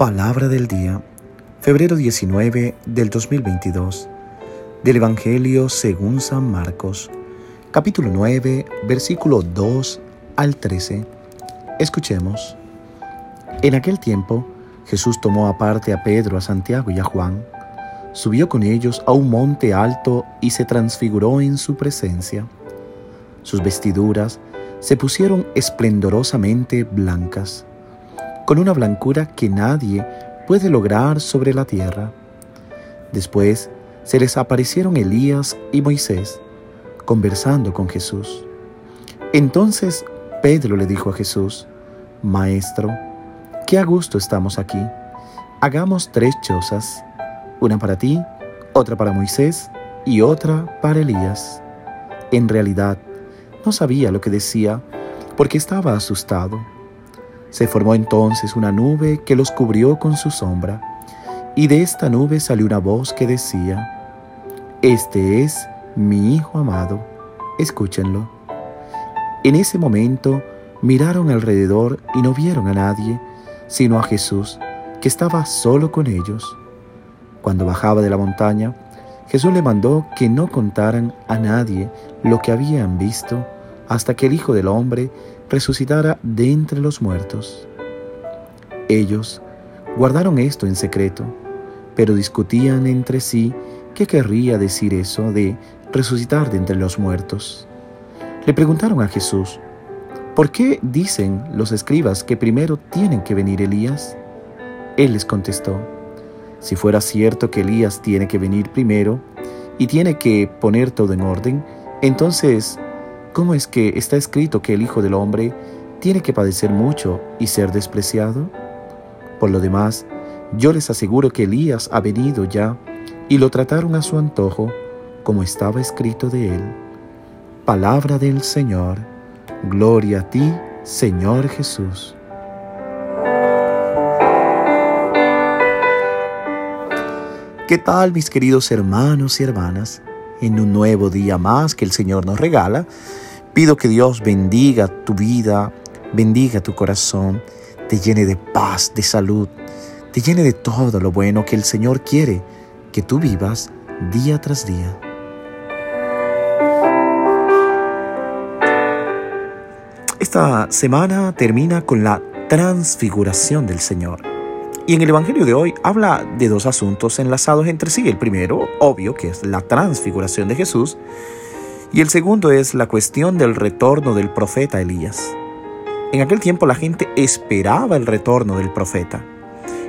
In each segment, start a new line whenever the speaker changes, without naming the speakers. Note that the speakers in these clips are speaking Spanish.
Palabra del día, febrero 19 del 2022, del Evangelio según San Marcos, capítulo 9, versículo 2 al 13. Escuchemos. En aquel tiempo, Jesús tomó aparte a Pedro, a Santiago y a Juan, subió con ellos a un monte alto y se transfiguró en su presencia. Sus vestiduras se pusieron esplendorosamente blancas con una blancura que nadie puede lograr sobre la tierra. Después se les aparecieron Elías y Moisés, conversando con Jesús. Entonces Pedro le dijo a Jesús, Maestro, qué a gusto estamos aquí. Hagamos tres chozas, una para ti, otra para Moisés y otra para Elías. En realidad, no sabía lo que decía porque estaba asustado. Se formó entonces una nube que los cubrió con su sombra, y de esta nube salió una voz que decía, Este es mi Hijo amado, escúchenlo. En ese momento miraron alrededor y no vieron a nadie, sino a Jesús, que estaba solo con ellos. Cuando bajaba de la montaña, Jesús le mandó que no contaran a nadie lo que habían visto hasta que el Hijo del Hombre resucitara de entre los muertos. Ellos guardaron esto en secreto, pero discutían entre sí qué querría decir eso de resucitar de entre los muertos. Le preguntaron a Jesús, ¿por qué dicen los escribas que primero tienen que venir Elías? Él les contestó, si fuera cierto que Elías tiene que venir primero y tiene que poner todo en orden, entonces ¿Cómo es que está escrito que el Hijo del Hombre tiene que padecer mucho y ser despreciado? Por lo demás, yo les aseguro que Elías ha venido ya y lo trataron a su antojo, como estaba escrito de él. Palabra del Señor. Gloria a ti, Señor Jesús. ¿Qué tal mis queridos hermanos y hermanas? en un nuevo día más que el Señor nos regala. Pido que Dios bendiga tu vida, bendiga tu corazón, te llene de paz, de salud, te llene de todo lo bueno que el Señor quiere que tú vivas día tras día. Esta semana termina con la transfiguración del Señor. Y en el Evangelio de hoy habla de dos asuntos enlazados entre sí. El primero, obvio, que es la transfiguración de Jesús. Y el segundo es la cuestión del retorno del profeta Elías. En aquel tiempo la gente esperaba el retorno del profeta.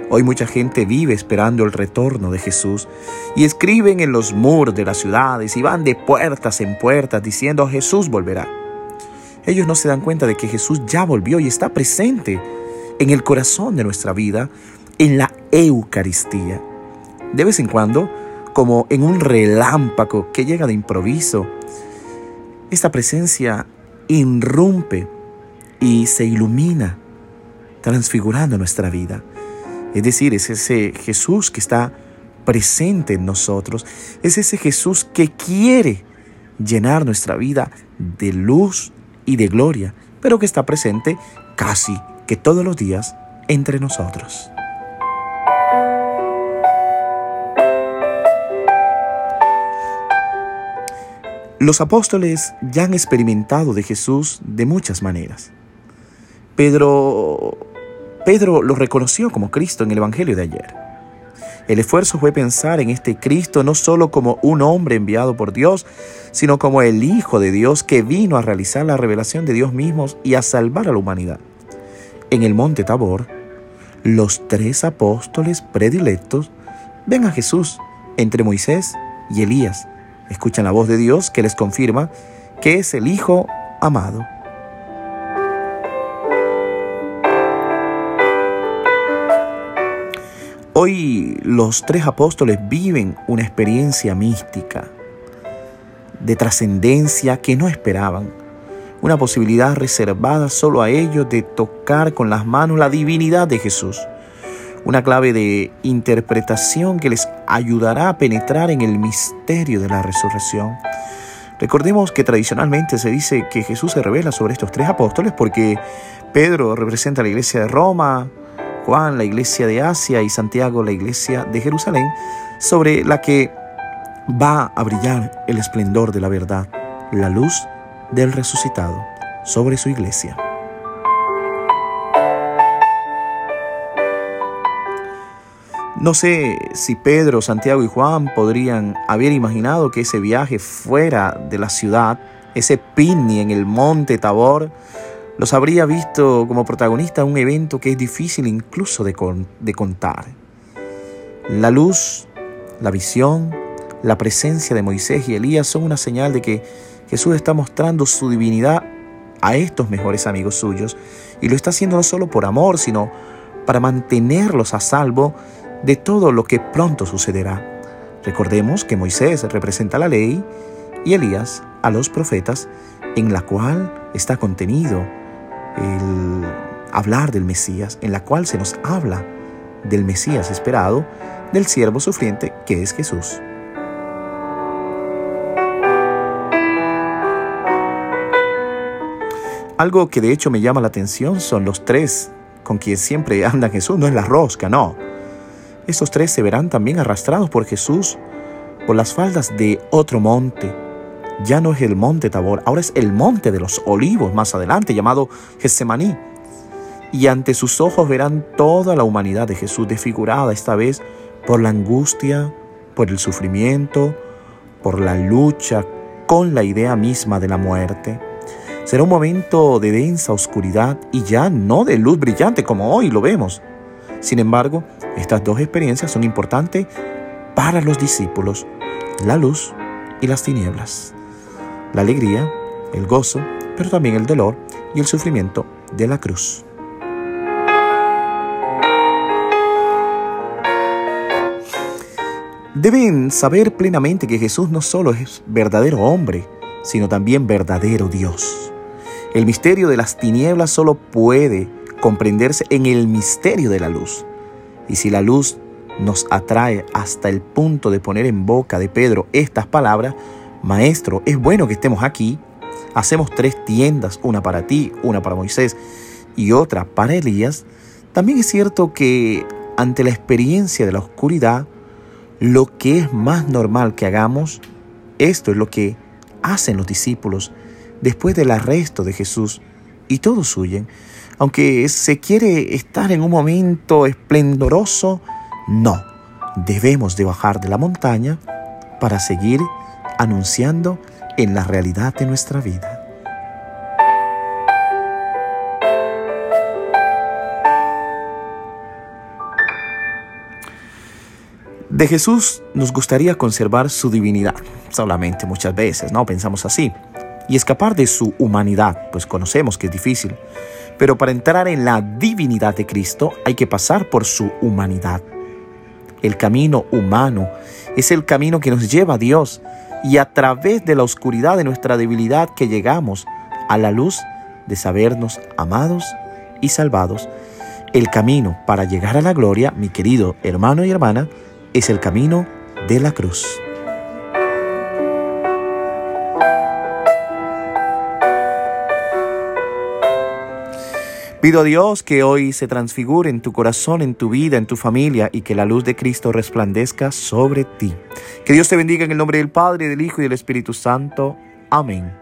Hoy mucha gente vive esperando el retorno de Jesús y escriben en los muros de las ciudades y van de puertas en puertas diciendo Jesús volverá. Ellos no se dan cuenta de que Jesús ya volvió y está presente en el corazón de nuestra vida en la Eucaristía. De vez en cuando, como en un relámpago que llega de improviso, esta presencia irrumpe y se ilumina, transfigurando nuestra vida. Es decir, es ese Jesús que está presente en nosotros, es ese Jesús que quiere llenar nuestra vida de luz y de gloria, pero que está presente casi que todos los días entre nosotros. Los apóstoles ya han experimentado de Jesús de muchas maneras. Pedro, Pedro lo reconoció como Cristo en el Evangelio de ayer. El esfuerzo fue pensar en este Cristo no solo como un hombre enviado por Dios, sino como el Hijo de Dios que vino a realizar la revelación de Dios mismo y a salvar a la humanidad. En el monte Tabor, los tres apóstoles predilectos ven a Jesús entre Moisés y Elías escuchan la voz de Dios que les confirma que es el Hijo amado. Hoy los tres apóstoles viven una experiencia mística, de trascendencia que no esperaban, una posibilidad reservada solo a ellos de tocar con las manos la divinidad de Jesús una clave de interpretación que les ayudará a penetrar en el misterio de la resurrección. Recordemos que tradicionalmente se dice que Jesús se revela sobre estos tres apóstoles porque Pedro representa la iglesia de Roma, Juan la iglesia de Asia y Santiago la iglesia de Jerusalén, sobre la que va a brillar el esplendor de la verdad, la luz del resucitado sobre su iglesia. No sé si Pedro, Santiago y Juan podrían haber imaginado que ese viaje fuera de la ciudad, ese picnic en el monte Tabor, los habría visto como protagonistas de un evento que es difícil incluso de, de contar. La luz, la visión, la presencia de Moisés y Elías son una señal de que Jesús está mostrando su divinidad a estos mejores amigos suyos y lo está haciendo no solo por amor, sino para mantenerlos a salvo de todo lo que pronto sucederá. Recordemos que Moisés representa la ley y Elías a los profetas, en la cual está contenido el hablar del Mesías, en la cual se nos habla del Mesías esperado, del siervo sufriente que es Jesús. Algo que de hecho me llama la atención son los tres con quien siempre anda Jesús, no es la rosca, no. Estos tres se verán también arrastrados por Jesús por las faldas de otro monte. Ya no es el monte Tabor, ahora es el monte de los olivos más adelante, llamado Getsemaní. Y ante sus ojos verán toda la humanidad de Jesús desfigurada esta vez por la angustia, por el sufrimiento, por la lucha con la idea misma de la muerte. Será un momento de densa oscuridad y ya no de luz brillante como hoy lo vemos. Sin embargo, estas dos experiencias son importantes para los discípulos, la luz y las tinieblas, la alegría, el gozo, pero también el dolor y el sufrimiento de la cruz. Deben saber plenamente que Jesús no solo es verdadero hombre, sino también verdadero Dios. El misterio de las tinieblas solo puede comprenderse en el misterio de la luz. Y si la luz nos atrae hasta el punto de poner en boca de Pedro estas palabras, Maestro, es bueno que estemos aquí. Hacemos tres tiendas, una para ti, una para Moisés y otra para Elías. También es cierto que ante la experiencia de la oscuridad, lo que es más normal que hagamos, esto es lo que hacen los discípulos después del arresto de Jesús y todos huyen. Aunque se quiere estar en un momento esplendoroso, no. Debemos de bajar de la montaña para seguir anunciando en la realidad de nuestra vida. De Jesús nos gustaría conservar su divinidad, solamente muchas veces, ¿no? Pensamos así y escapar de su humanidad, pues conocemos que es difícil. Pero para entrar en la divinidad de Cristo hay que pasar por su humanidad. El camino humano es el camino que nos lleva a Dios y a través de la oscuridad de nuestra debilidad que llegamos a la luz de sabernos amados y salvados. El camino para llegar a la gloria, mi querido hermano y hermana, es el camino de la cruz. Pido a Dios que hoy se transfigure en tu corazón, en tu vida, en tu familia y que la luz de Cristo resplandezca sobre ti. Que Dios te bendiga en el nombre del Padre, del Hijo y del Espíritu Santo. Amén.